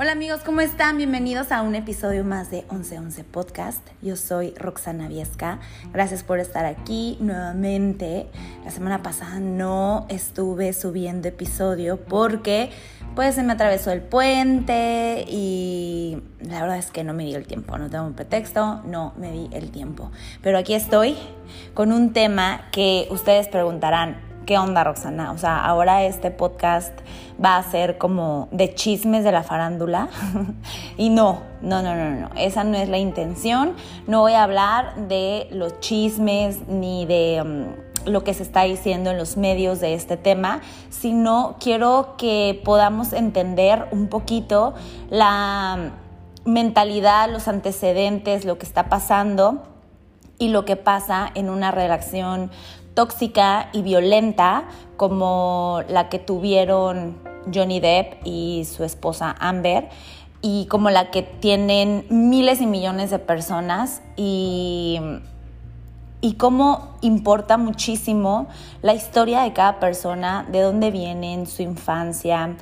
Hola amigos, ¿cómo están? Bienvenidos a un episodio más de 1111 Podcast. Yo soy Roxana Viesca. Gracias por estar aquí nuevamente. La semana pasada no estuve subiendo episodio porque pues se me atravesó el puente y la verdad es que no me di el tiempo, no tengo un pretexto, no me di el tiempo. Pero aquí estoy con un tema que ustedes preguntarán, ¿qué onda Roxana? O sea, ahora este podcast va a ser como de chismes de la farándula. y no, no, no, no, no, esa no es la intención. No voy a hablar de los chismes ni de... Um, lo que se está diciendo en los medios de este tema, sino quiero que podamos entender un poquito la mentalidad, los antecedentes, lo que está pasando y lo que pasa en una relación tóxica y violenta como la que tuvieron Johnny Depp y su esposa Amber y como la que tienen miles y millones de personas y, y cómo importa muchísimo la historia de cada persona, de dónde vienen, su infancia,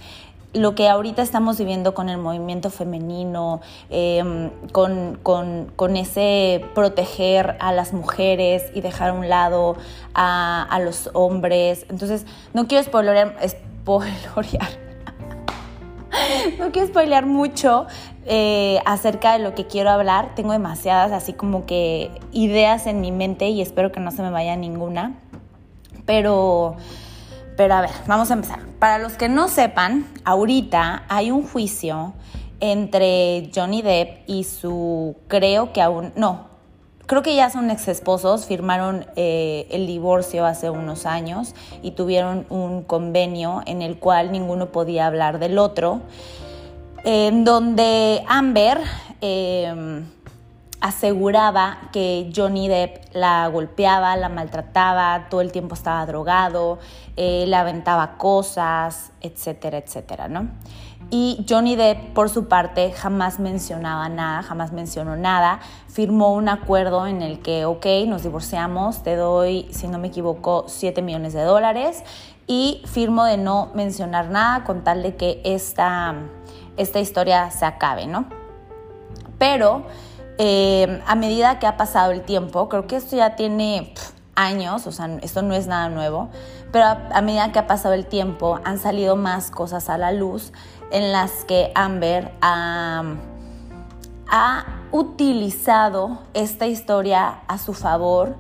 lo que ahorita estamos viviendo con el movimiento femenino, em, con, ese proteger a las mujeres y dejar a un lado a, los hombres. Entonces, no quiero spoilear, no quiero spoilear mucho eh, acerca de lo que quiero hablar. Tengo demasiadas así como que ideas en mi mente y espero que no se me vaya ninguna. Pero pero a ver, vamos a empezar. Para los que no sepan, ahorita hay un juicio entre Johnny Depp y su, creo que aún, no, creo que ya son ex esposos, firmaron eh, el divorcio hace unos años y tuvieron un convenio en el cual ninguno podía hablar del otro, en donde Amber... Eh, aseguraba que Johnny Depp la golpeaba, la maltrataba, todo el tiempo estaba drogado, eh, le aventaba cosas, etcétera, etcétera, ¿no? Y Johnny Depp, por su parte, jamás mencionaba nada, jamás mencionó nada. Firmó un acuerdo en el que, ok, nos divorciamos, te doy, si no me equivoco, 7 millones de dólares y firmo de no mencionar nada con tal de que esta, esta historia se acabe, ¿no? Pero eh, a medida que ha pasado el tiempo, creo que esto ya tiene años, o sea, esto no es nada nuevo, pero a, medida que ha pasado el tiempo han salido más cosas a la luz en las que Amber ha, ha utilizado esta historia a su favor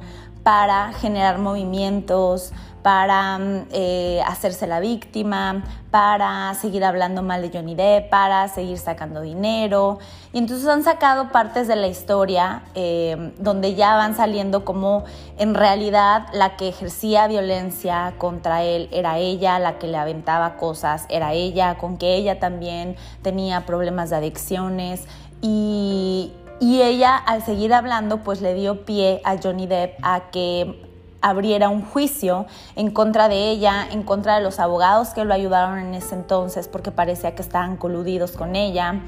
para generar movimientos, para mm, eh, hacerse la víctima, para seguir hablando mal de Johnny Depp, para seguir sacando dinero. Y entonces han sacado partes de la historia eh, donde ya van saliendo como en realidad la que ejercía violencia contra él era ella, la que le aventaba cosas era ella, con que ella también tenía problemas de adicciones y, y ella al seguir hablando pues le dio pie a Johnny Depp a que abriera un juicio en contra de ella, en contra de los abogados que lo ayudaron en ese entonces porque parecía que estaban coludidos con ella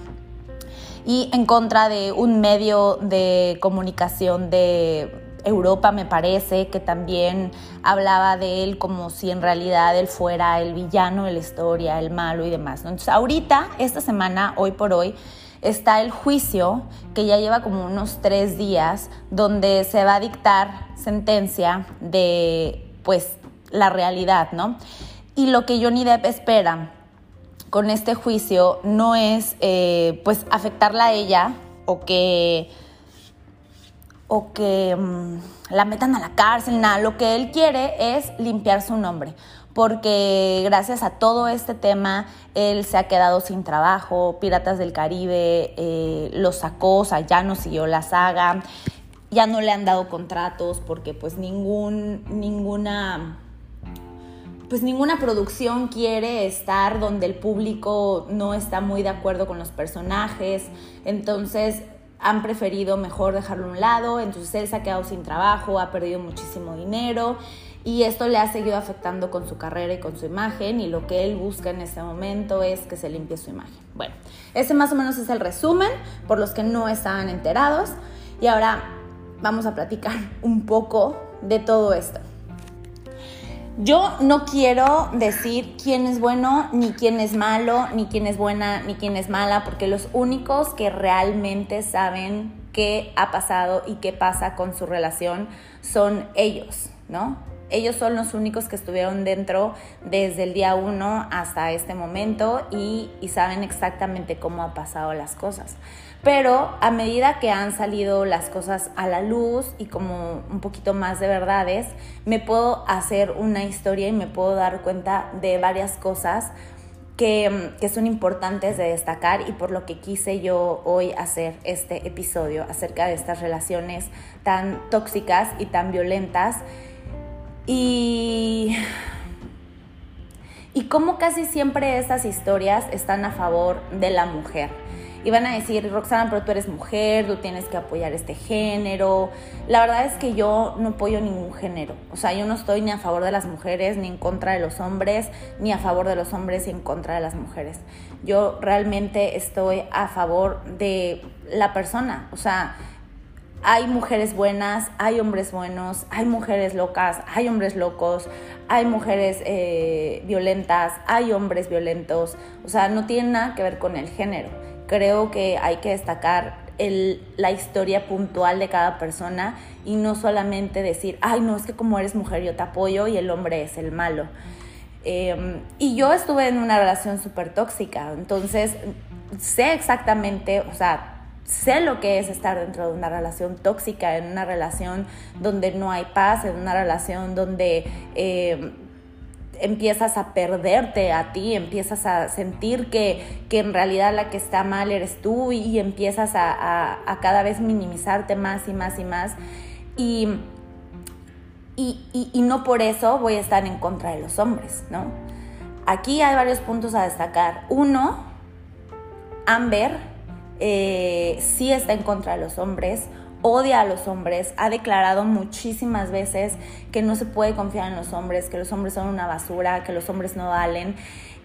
y en contra de un medio de comunicación de Europa, me parece, que también hablaba de él como si en realidad él fuera el villano de la historia, el malo y demás. Entonces, ahorita, esta semana, hoy por hoy, está el juicio que ya lleva como unos tres días donde se va a dictar sentencia de pues la realidad, ¿no? Y lo que Johnny Depp espera con este juicio no es eh, pues afectarla a ella o que o que mm, la metan a la cárcel, nada, lo que él quiere es limpiar su nombre porque gracias a todo este tema él se ha quedado sin trabajo, Piratas del Caribe eh, lo sacó, o sea, ya no siguió la saga, ya no le han dado contratos porque pues ningún, ninguna pues ninguna producción quiere estar donde el público no está muy de acuerdo con los personajes, entonces han preferido mejor dejarlo a un lado, entonces él se ha quedado sin trabajo, ha perdido muchísimo dinero y esto le ha seguido afectando con su carrera y con su imagen y lo que él busca en este momento es que se limpie su imagen. Bueno, ese más o menos es el resumen por los que no estaban enterados y ahora vamos a platicar un poco de todo esto. Yo no quiero decir quién es bueno, ni quién es malo, ni quién es buena, ni quién es mala, porque los únicos que realmente saben qué ha pasado y qué pasa con su relación son ellos, ¿no? Ellos son los únicos que estuvieron dentro desde el día uno hasta este momento y, saben exactamente cómo han pasado las cosas. Pero a medida que han salido las cosas a la luz y como un poquito más de verdades, me puedo hacer una historia y me puedo dar cuenta de varias cosas que, son importantes de destacar y por lo que quise yo hoy hacer este episodio acerca de estas relaciones tan tóxicas y tan violentas y, y cómo casi siempre estas historias están a favor de la mujer. Y van a decir, Roxana, pero tú eres mujer, tú tienes que apoyar este género. La verdad es que yo no apoyo ningún género. O sea, yo no estoy ni a favor de las mujeres, ni en contra de los hombres, ni a favor de los hombres y en contra de las mujeres. Yo realmente estoy a favor de la persona. O sea, hay mujeres buenas, hay hombres buenos, hay mujeres locas, hay hombres locos, hay mujeres eh, violentas, hay hombres violentos. O sea, no tiene nada que ver con el género. Creo que hay que destacar la historia puntual de cada persona y no solamente decir, ay, no, es que como eres mujer yo te apoyo y el hombre es el malo. Em, y yo estuve en una relación súper tóxica, entonces sé exactamente, o sea, sé lo que es estar dentro de una relación tóxica, en una relación donde no hay paz, en una relación donde eh, empiezas a perderte a ti, empiezas a sentir que, en realidad la que está mal eres tú y, empiezas a, cada vez minimizarte más y más y más. Y, y, y no por eso voy a estar en contra de los hombres, ¿no? Aquí hay varios puntos a destacar. Uno, Amber eh, sí está en contra de los hombres, odia a los hombres, ha declarado muchísimas veces que no se puede confiar en los hombres, que los hombres son una basura, que los hombres no valen.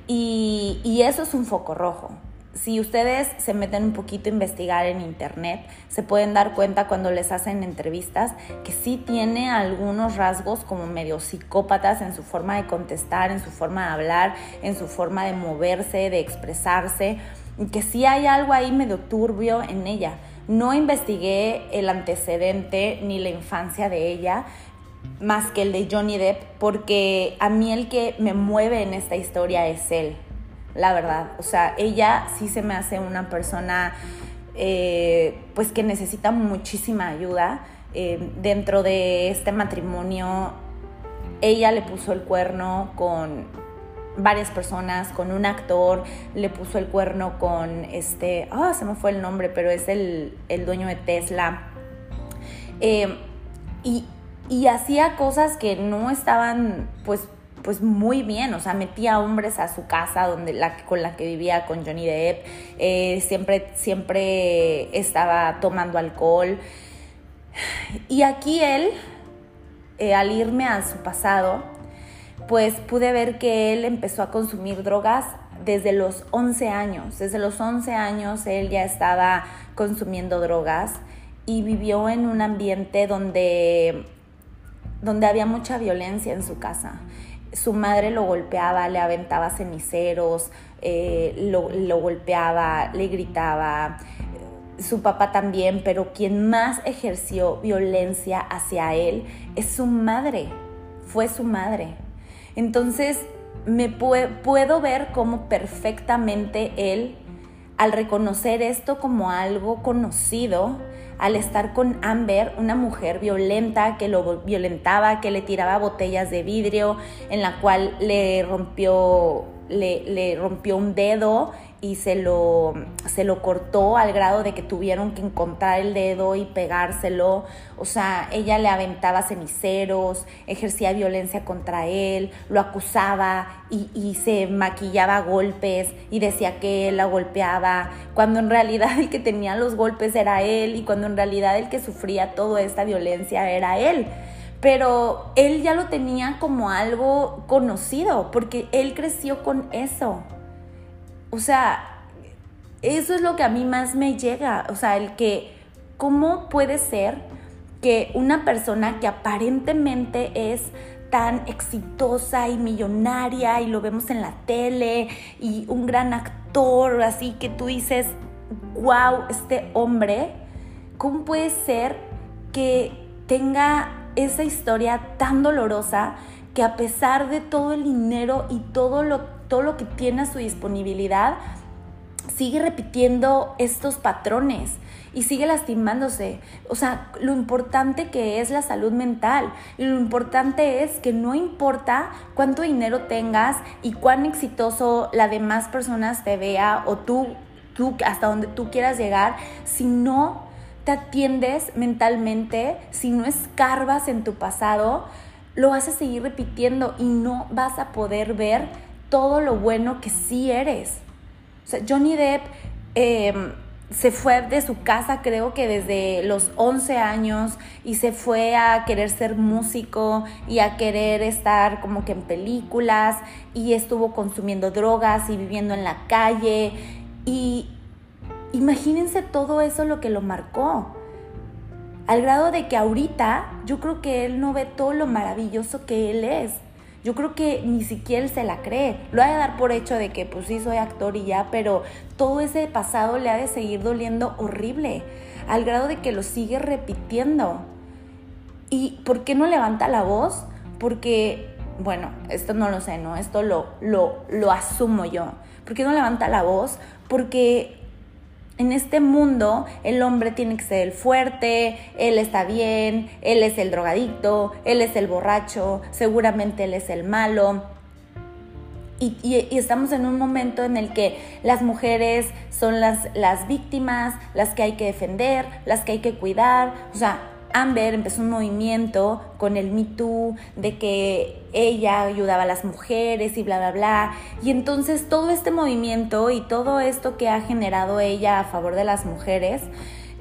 Y, y eso es un foco rojo. Si ustedes se meten un poquito a investigar en internet, se pueden dar cuenta cuando les hacen entrevistas que sí tiene algunos rasgos como medio psicópatas en su forma de contestar, en su forma de hablar, en su forma de moverse, de expresarse que sí hay algo ahí medio turbio en ella. No investigué el antecedente ni la infancia de ella, más que el de Johnny Depp, porque a mí el que me mueve en esta historia es él, la verdad. O sea, ella sí se me hace una persona eh, pues que necesita muchísima ayuda. Eh, dentro de este matrimonio, ella le puso el cuerno con varias personas, con un actor, le puso el cuerno con este, ah, se me fue el nombre, pero es el, dueño de Tesla. Eh, y, hacía cosas que no estaban, pues, pues muy bien, o sea, metía hombres a su casa donde la, con la que vivía con Johnny Depp, eh, siempre, siempre estaba tomando alcohol. Y aquí él, eh, al irme a su pasado, pues pude ver que él empezó a consumir drogas desde los 11 años. Desde los 11 años él ya estaba consumiendo drogas y vivió en un ambiente donde, donde había mucha violencia en su casa. Su madre lo golpeaba, le aventaba ceniceros, eh, lo, lo golpeaba, le gritaba, su papá también, pero quien más ejerció violencia hacia él es su madre, fue su madre. Entonces, me puedo ver cómo perfectamente él, al reconocer esto como algo conocido, al estar con Amber, una mujer violenta que lo violentaba, que le tiraba botellas de vidrio, en la cual le rompió, le, le rompió un dedo y se lo, se lo cortó al grado de que tuvieron que encontrar el dedo y pegárselo. O sea, ella le aventaba ceniceros, ejercía violencia contra él, lo acusaba y, y se maquillaba golpes y decía que él la golpeaba, cuando en realidad el que tenía los golpes era él y cuando en realidad el que sufría toda esta violencia era él pero él ya lo tenía como algo conocido, porque él creció con eso. O sea, eso es lo que a mí más me llega. O sea, el que, ¿cómo puede ser que una persona que aparentemente es tan exitosa y millonaria y lo vemos en la tele y un gran actor, así que tú dices, wow, este hombre, ¿cómo puede ser que tenga esa historia tan dolorosa que a pesar de todo el dinero y todo lo, todo lo que tiene a su disponibilidad, sigue repitiendo estos patrones y sigue lastimándose. O sea, lo importante que es la salud mental lo importante es que no importa cuánto dinero tengas y cuán exitoso la demás personas te vea o tú, tú hasta donde tú quieras llegar, si no te atiendes mentalmente, si no escarbas en tu pasado, lo vas a seguir repitiendo y no vas a poder ver todo lo bueno que sí eres. Johnny Depp em, se fue de su casa creo que desde los 11 años y se fue a querer ser músico y a querer estar como que en películas y estuvo consumiendo drogas y viviendo en la calle y imagínense todo eso lo que lo marcó. Al grado de que ahorita yo creo que él no ve todo lo maravilloso que él es. Yo creo que ni siquiera él se la cree. Lo ha de dar por hecho de que pues sí soy actor y ya, pero todo ese pasado le ha de seguir doliendo horrible, al grado de que lo sigue repitiendo. ¿Y por qué no levanta la voz? Porque, bueno, esto no lo sé, ¿no? Esto lo, lo, lo asumo yo. ¿Por qué no levanta la voz? Porque en este mundo el hombre tiene que ser el fuerte, él está bien, él es el drogadicto, él es el borracho, seguramente él es el malo. Y, estamos en un momento en el que las mujeres son las, las víctimas, las que hay que defender, las que hay que cuidar. O sea, Amber empezó un movimiento con el Me Too de que ella ayudaba a las mujeres y bla, bla, bla. Y entonces todo este movimiento y todo esto que ha generado ella a favor de las mujeres,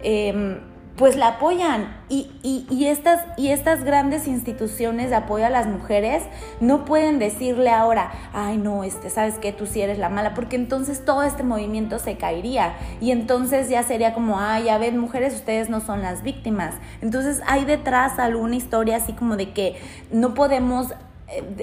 eh, pues la apoyan. Y, y, estas, y estas grandes instituciones de apoyo a las mujeres no pueden decirle ahora, ay no, este, sabes que tú sí eres la mala, porque entonces todo este movimiento se caería. Y entonces ya sería como, ay, ya ven, mujeres, ustedes no son las víctimas. Entonces hay detrás alguna historia así como de que no podemos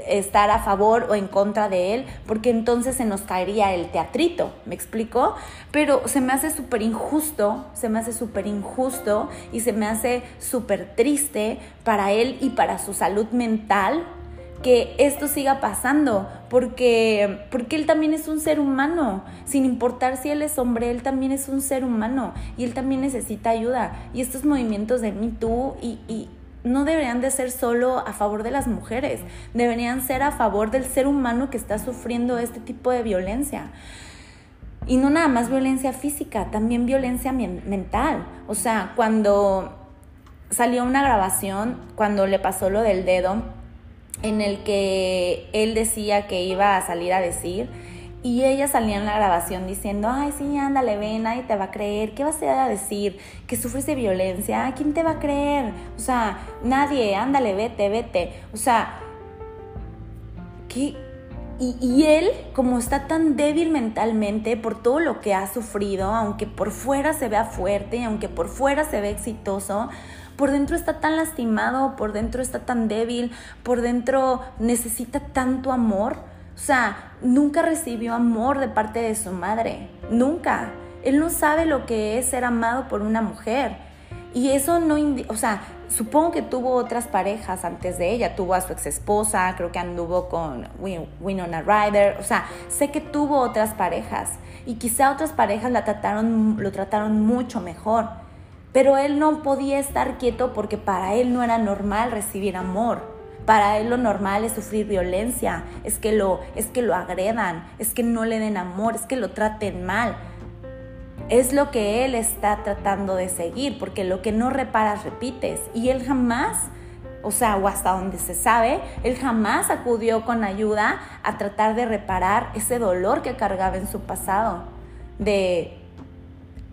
estar a favor o en contra de él, porque entonces se nos caería el teatrito, ¿me explico? Pero se me hace súper injusto, se me hace súper injusto y se me hace súper triste para él y para su salud mental que esto siga pasando, porque, porque él también es un ser humano, sin importar si él es hombre, él también es un ser humano y él también necesita ayuda. Y estos movimientos de Me Too y no deberían de ser solo a favor de las mujeres, deberían ser a favor del ser humano que está sufriendo este tipo de violencia. Y no nada más violencia física, también violencia mental. O sea, cuando salió una grabación, cuando le pasó lo del dedo, en el que él decía que iba a salir a decir, y ella salía en la grabación diciendo, ay, sí, ándale, ven, nadie te va a creer. ¿Qué vas a decir? ¿Que sufres de violencia? ¿Quién te va a creer? O sea, nadie, ándale, vete, vete. O sea, ¿qué? Y, y, él, como está tan débil mentalmente por todo lo que ha sufrido, aunque por fuera se vea fuerte, aunque por fuera se ve exitoso, por dentro está tan lastimado, por dentro está tan débil, por dentro necesita tanto amor o sea, nunca recibió amor de parte de su madre, nunca. Él no sabe lo que es ser amado por una mujer. Y eso no, o sea, supongo que tuvo otras parejas antes de ella. Tuvo a su ex esposa, creo que anduvo con Winona Ryder. O sea, sé que tuvo otras parejas. Y quizá otras parejas la trataron, lo trataron mucho mejor. Pero él no podía estar quieto porque para él no era normal recibir amor. Para él lo normal es sufrir violencia, es que lo, es que lo agredan, es que no le den amor, es que lo traten mal. Es lo que él está tratando de seguir, porque lo que no reparas repites. Y él jamás, o sea, o hasta donde se sabe, él jamás acudió con ayuda a tratar de reparar ese dolor que cargaba en su pasado. De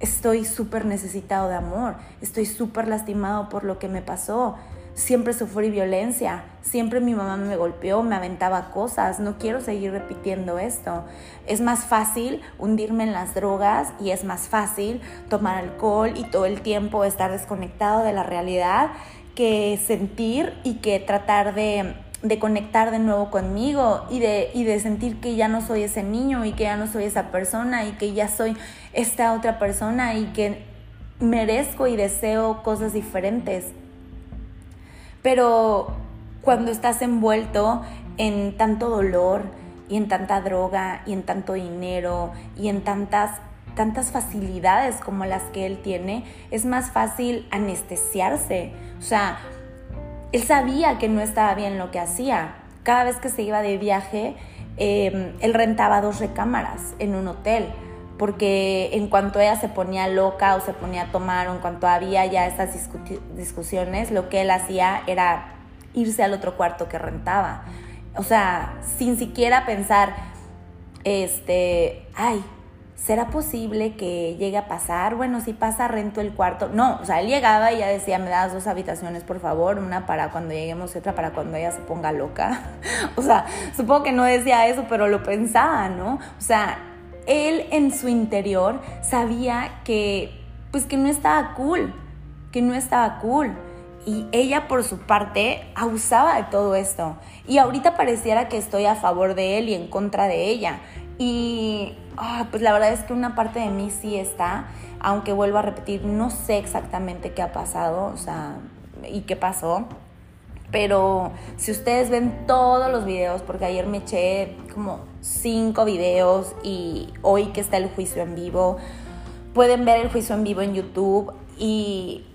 estoy súper necesitado de amor, estoy súper lastimado por lo que me pasó, siempre sufrí violencia, siempre mi mamá me golpeó, me aventaba cosas, no quiero seguir repitiendo esto. Es más fácil hundirme en las drogas y es más fácil tomar alcohol y todo el tiempo estar desconectado de la realidad que sentir y que tratar de, de conectar de nuevo conmigo y de, y de sentir que ya no soy ese niño y que ya no soy esa persona y que ya soy esta otra persona y que merezco y deseo cosas diferentes. Pero cuando estás envuelto en tanto dolor y en tanta droga y en tanto dinero y en tantas tantas facilidades como las que él tiene, es más fácil anestesiarse. O sea, él sabía que no estaba bien lo que hacía. Cada vez que se iba de viaje, em, él rentaba dos recámaras en un hotel, porque en cuanto ella se ponía loca o se ponía a tomar o en cuanto había ya estas discusiones, lo que él hacía era irse al otro cuarto que rentaba. O sea, sin siquiera pensar, este, ay, ¿será posible que llegue a pasar? Bueno, si pasa, rento el cuarto. No, o sea, él llegaba y ya decía, me das dos habitaciones, por favor, una para cuando lleguemos y otra para cuando ella se ponga loca. o sea, supongo que no decía eso, pero lo pensaba, ¿no? O sea, él en su interior sabía que, pues que no estaba cool, que no estaba cool. Y ella por su parte abusaba de todo esto. Y ahorita pareciera que estoy a favor de él y en contra de ella. Y ah, pues la verdad es que una parte de mí sí está, aunque vuelvo a repetir, no sé exactamente qué ha pasado, o sea, y qué pasó. Pero si ustedes ven todos los videos, porque ayer me eché como cinco videos y hoy que está el juicio en vivo, pueden ver el juicio en vivo en YouTube y,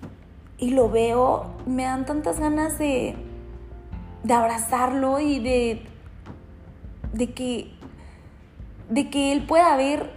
y lo veo, me dan tantas ganas de, de abrazarlo y de, de que de que él pueda ver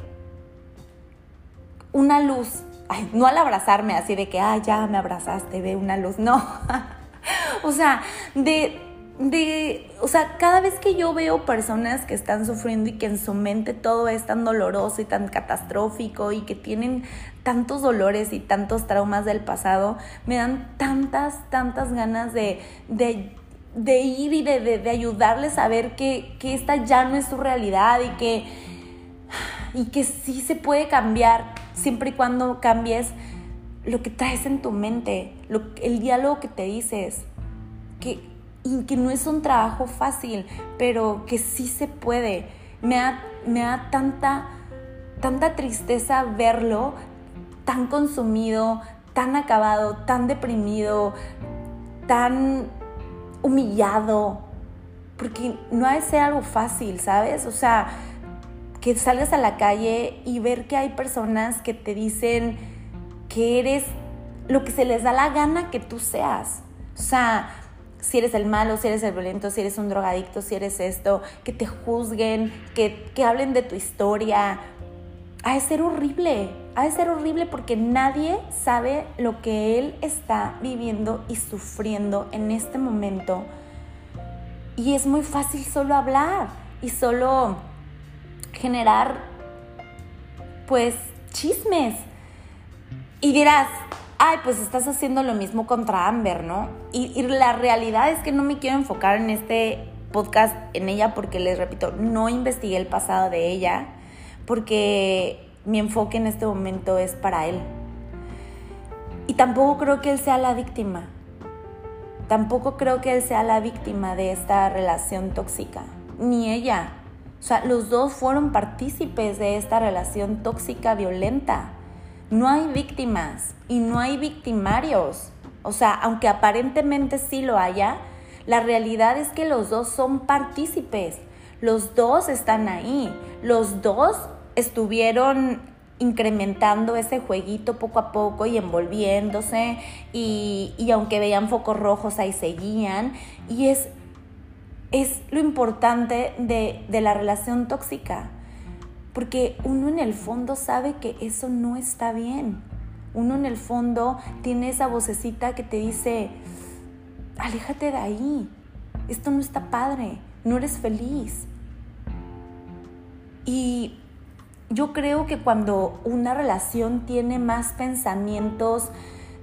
una luz. no al abrazarme así de que, ah, ya me abrazaste, ve una luz. No. o sea, de, de, o sea, cada vez que yo veo personas que están sufriendo y que en su mente todo es tan doloroso y tan catastrófico y que tienen tantos dolores y tantos traumas del pasado, me dan tantas, tantas ganas de, de de ir y de, ayudarles a ver que, que, esta ya no es su realidad y que, y que sí se puede cambiar siempre y cuando cambies lo que traes en tu mente, el diálogo que te dices, que, y que no es un trabajo fácil, pero que sí se puede. Me da, me da tanta, tanta tristeza verlo tan consumido, tan acabado, tan deprimido, tan humillado, porque no ha de ser algo fácil, ¿sabes? O sea, que salgas a la calle y ver que hay personas que te dicen que eres lo que se les da la gana que tú seas. O sea, si eres el malo, si eres el violento, si eres un drogadicto, si eres esto, que te juzguen, que, que hablen de tu historia. Ha de ser horrible, ha de ser horrible porque nadie sabe lo que él está viviendo y sufriendo en este momento. Y es muy fácil solo hablar y solo generar, pues, chismes. Y dirás, ay, pues estás haciendo lo mismo contra Amber, ¿no? Y, la realidad es que no me quiero enfocar en este podcast en ella porque les repito, no investigué el pasado de ella, porque mi enfoque en este momento es para él. Y tampoco creo que él sea la víctima. Tampoco creo que él sea la víctima de esta relación tóxica. Ni ella. O sea, los dos fueron partícipes de esta relación tóxica violenta. No hay víctimas y no hay victimarios. O sea, aunque aparentemente sí lo haya, la realidad es que los dos son partícipes. Los dos están ahí. Los dos estuvieron incrementando ese jueguito poco a poco y envolviéndose y, aunque veían focos rojos ahí seguían y es, es lo importante de, de la relación tóxica porque uno en el fondo sabe que eso no está bien. Uno en el fondo tiene esa vocecita que te dice aléjate de ahí. Esto no está padre. No eres feliz y yo creo que cuando una relación tiene más pensamientos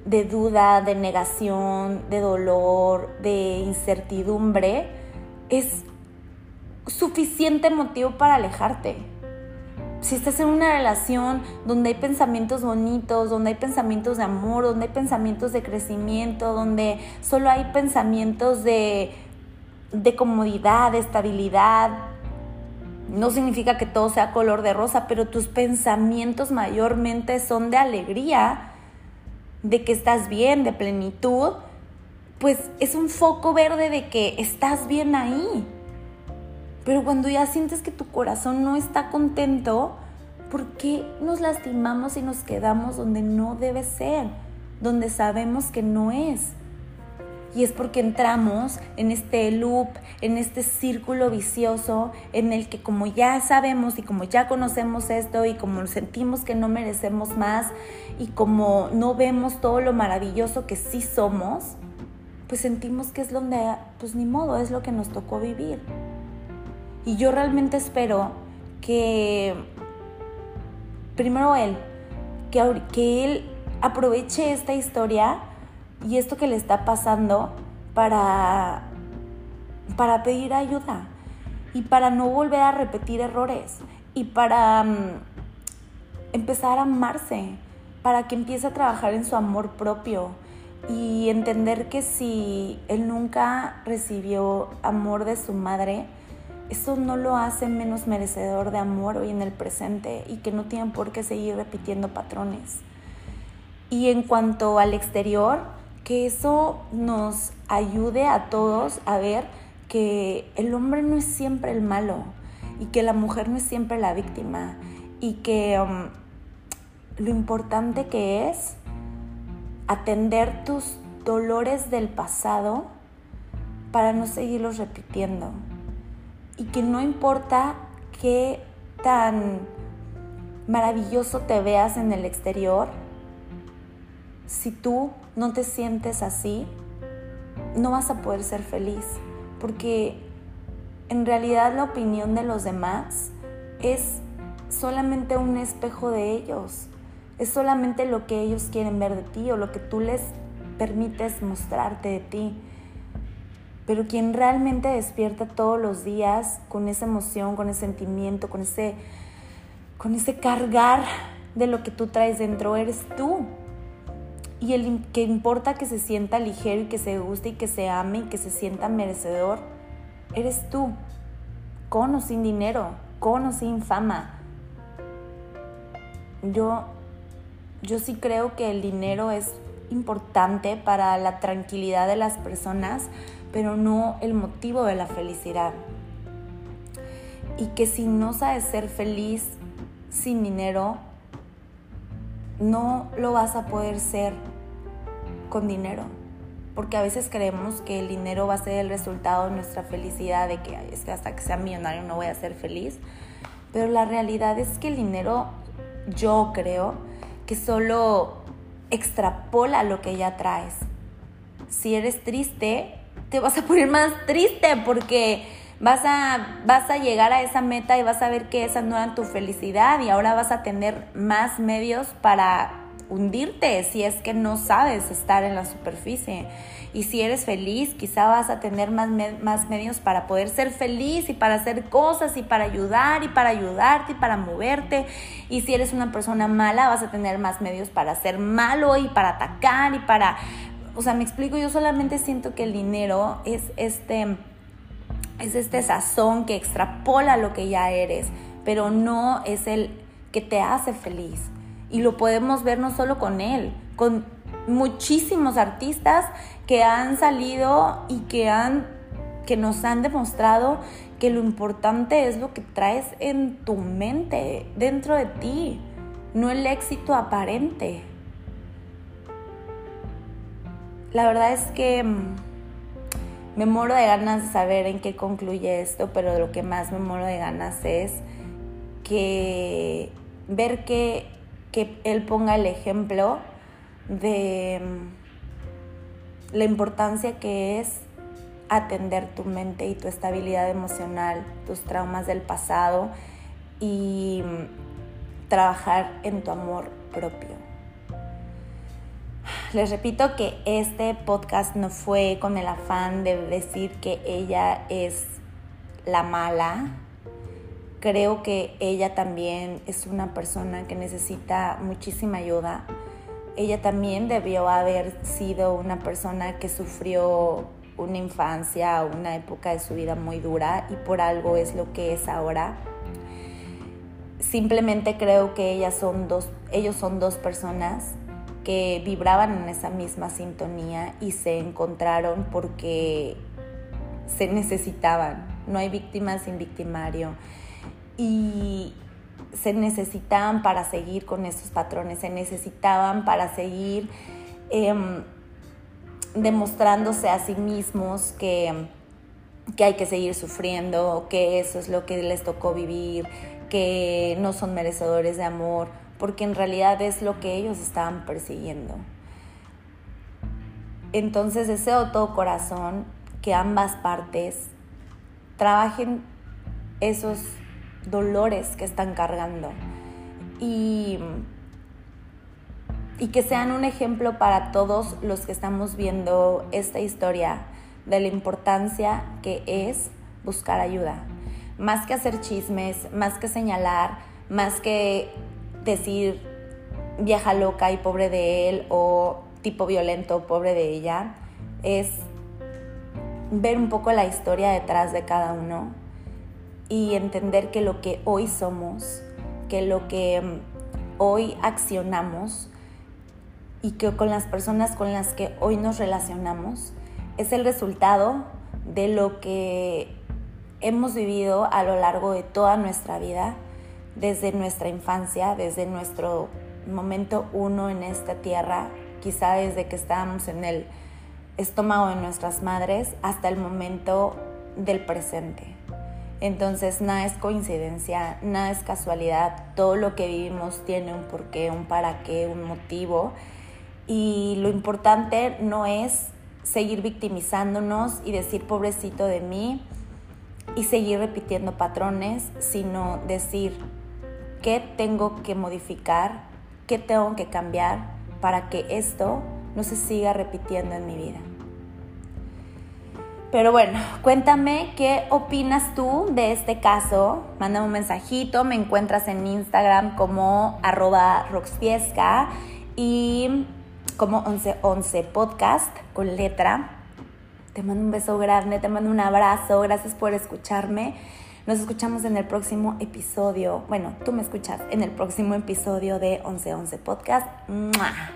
de duda, de negación, de dolor, de incertidumbre, es suficiente motivo para alejarte. Si estás en una relación donde hay pensamientos bonitos, donde hay pensamientos de amor, donde hay pensamientos de crecimiento, donde solo hay pensamientos de de comodidad, de estabilidad. No significa que todo sea color de rosa, pero tus pensamientos mayormente son de alegría, de que estás bien, de plenitud, pues es un foco verde de que estás bien ahí. Pero cuando ya sientes que tu corazón no está contento, ¿por qué nos lastimamos y nos quedamos donde no debe ser? Donde sabemos que no es. Y es porque entramos en este loop, en este círculo vicioso en el que como ya sabemos y como ya conocemos esto y como sentimos que no merecemos más y como no vemos todo lo maravilloso que sí somos, pues sentimos que es donde, pues ni modo, es lo que nos tocó vivir. Y yo realmente espero que, primero él, que, que él aproveche esta historia y esto que le está pasando para, para pedir ayuda y para no volver a repetir errores y para mm, empezar a amarse, para que empiece a trabajar en su amor propio y entender que si él nunca recibió amor de su madre, eso no lo hace menos merecedor de amor hoy en el presente y que no tienen por qué seguir repitiendo patrones. Y en cuanto al exterior, que eso nos ayude a todos a ver que el hombre no es siempre el malo y que la mujer no es siempre la víctima y que um, lo importante que es atender tus dolores del pasado para no seguirlos repitiendo y que no importa qué tan maravilloso te veas en el exterior, si tú no te sientes así, no vas a poder ser feliz, porque en realidad la opinión de los demás es solamente un espejo de ellos, es solamente lo que ellos quieren ver de ti o lo que tú les permites mostrarte de ti. Pero quien realmente despierta todos los días con esa emoción, con ese sentimiento, con ese, con ese cargar de lo que tú traes dentro, eres tú y el que importa que se sienta ligero y que se guste y que se ame y que se sienta merecedor, eres tú, con o sin dinero, con o sin fama. Yo, yo sí creo que el dinero es importante para la tranquilidad de las personas, pero no el motivo de la felicidad. Y que si no sabes ser feliz sin dinero, no lo vas a poder ser con dinero. Porque a veces creemos que el dinero va a ser el resultado de nuestra felicidad, de que es que hasta que sea millonario no voy a ser feliz. Pero la realidad es que el dinero, yo creo, que solo extrapola lo que ya traes. Si eres triste, te vas a poner más triste porque vas a, vas a llegar a esa meta y vas a ver que esa no era tu felicidad y ahora vas a tener más medios para hundirte si es que no sabes estar en la superficie. Y si eres feliz, quizá vas a tener más, más medios para poder ser feliz y para hacer cosas y para ayudar y para ayudarte y para moverte. Y si eres una persona mala, vas a tener más medios para ser malo y para atacar y para... O sea, me explico, yo solamente siento que el dinero es este, es este sazón que extrapola lo que ya eres, pero no es el que te hace feliz. Y lo podemos ver no solo con él, con muchísimos artistas que han salido y que, han, que nos han demostrado que lo importante es lo que traes en tu mente, dentro de ti, no el éxito aparente. La verdad es que mm, me muero de ganas de saber en qué concluye esto, pero lo que más me muero de ganas es que ver que que él ponga el ejemplo de mm, la importancia que es atender tu mente y tu estabilidad emocional, tus traumas del pasado y mm, trabajar en tu amor propio. Les repito que este podcast no fue con el afán de decir que ella es la mala, Creo que ella también es una persona que necesita muchísima ayuda. Ella también debió haber sido una persona que sufrió una infancia, una época de su vida muy dura y por algo es lo que es ahora. Simplemente creo que ellas son dos, ellos son dos personas que vibraban en esa misma sintonía y se encontraron porque se necesitaban. No hay víctimas sin victimario. Y se necesitaban para seguir con esos patrones, se necesitaban para seguir em, demostrándose a sí mismos que, que hay que seguir sufriendo, que eso es lo que les tocó vivir, que no son merecedores de amor, porque en realidad es lo que ellos estaban persiguiendo. Entonces deseo todo corazón que ambas partes trabajen esos dolores que están cargando y, y que sean un ejemplo para todos los que estamos viendo esta historia de la importancia que es buscar ayuda. Más que hacer chismes, más que señalar, más que decir vieja loca y pobre de él o tipo violento, pobre de ella, es ver un poco la historia detrás de cada uno y entender que lo que hoy somos, que lo que mm, hoy accionamos y que con las personas con las que hoy nos relacionamos es el resultado de lo que hemos vivido a lo largo de toda nuestra vida, desde nuestra infancia, desde nuestro momento uno en esta tierra, quizá desde que estábamos en el estómago de nuestras madres hasta el momento del presente. Entonces nada es coincidencia, nada es casualidad, todo lo que vivimos tiene un porqué, un para qué, un motivo. Y lo importante no es seguir victimizándonos y decir pobrecito de mí y seguir repitiendo patrones, sino decir qué tengo que modificar, qué tengo que cambiar para que esto no se siga repitiendo en mi vida. Pero bueno, cuéntame qué opinas tú de este caso. Mándame un mensajito, me encuentras en Instagram como arroba roxfiesca y como 1111 podcast con letra. Te mando un beso grande, te mando un abrazo, gracias por escucharme. Nos escuchamos en el próximo episodio. Bueno, tú me escuchas en el próximo episodio de 1111 Podcast. ¡Mua!